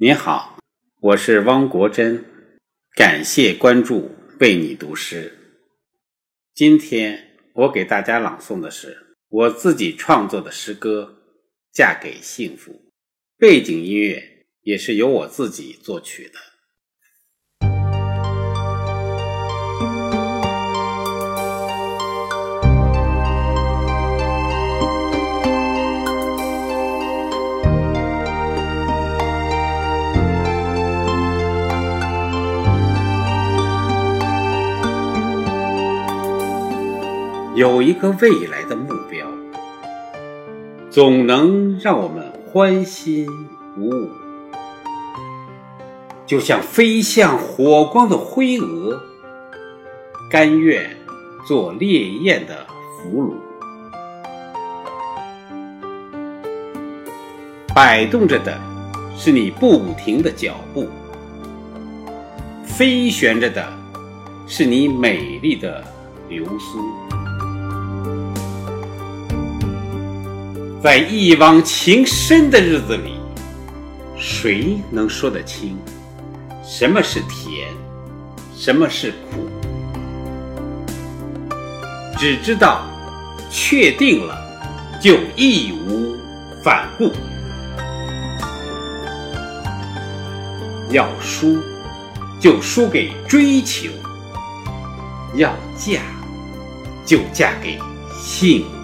你好，我是汪国真，感谢关注，为你读诗。今天我给大家朗诵的是我自己创作的诗歌《嫁给幸福》，背景音乐也是由我自己作曲的。有一个未来的目标，总能让我们欢欣鼓舞，就像飞向火光的灰蛾，甘愿做烈焰的俘虏。摆动着的是你不停的脚步，飞旋着的是你美丽的流苏。在一往情深的日子里，谁能说得清什么是甜，什么是苦？只知道确定了就义无反顾。要输就输给追求，要嫁就嫁给幸福。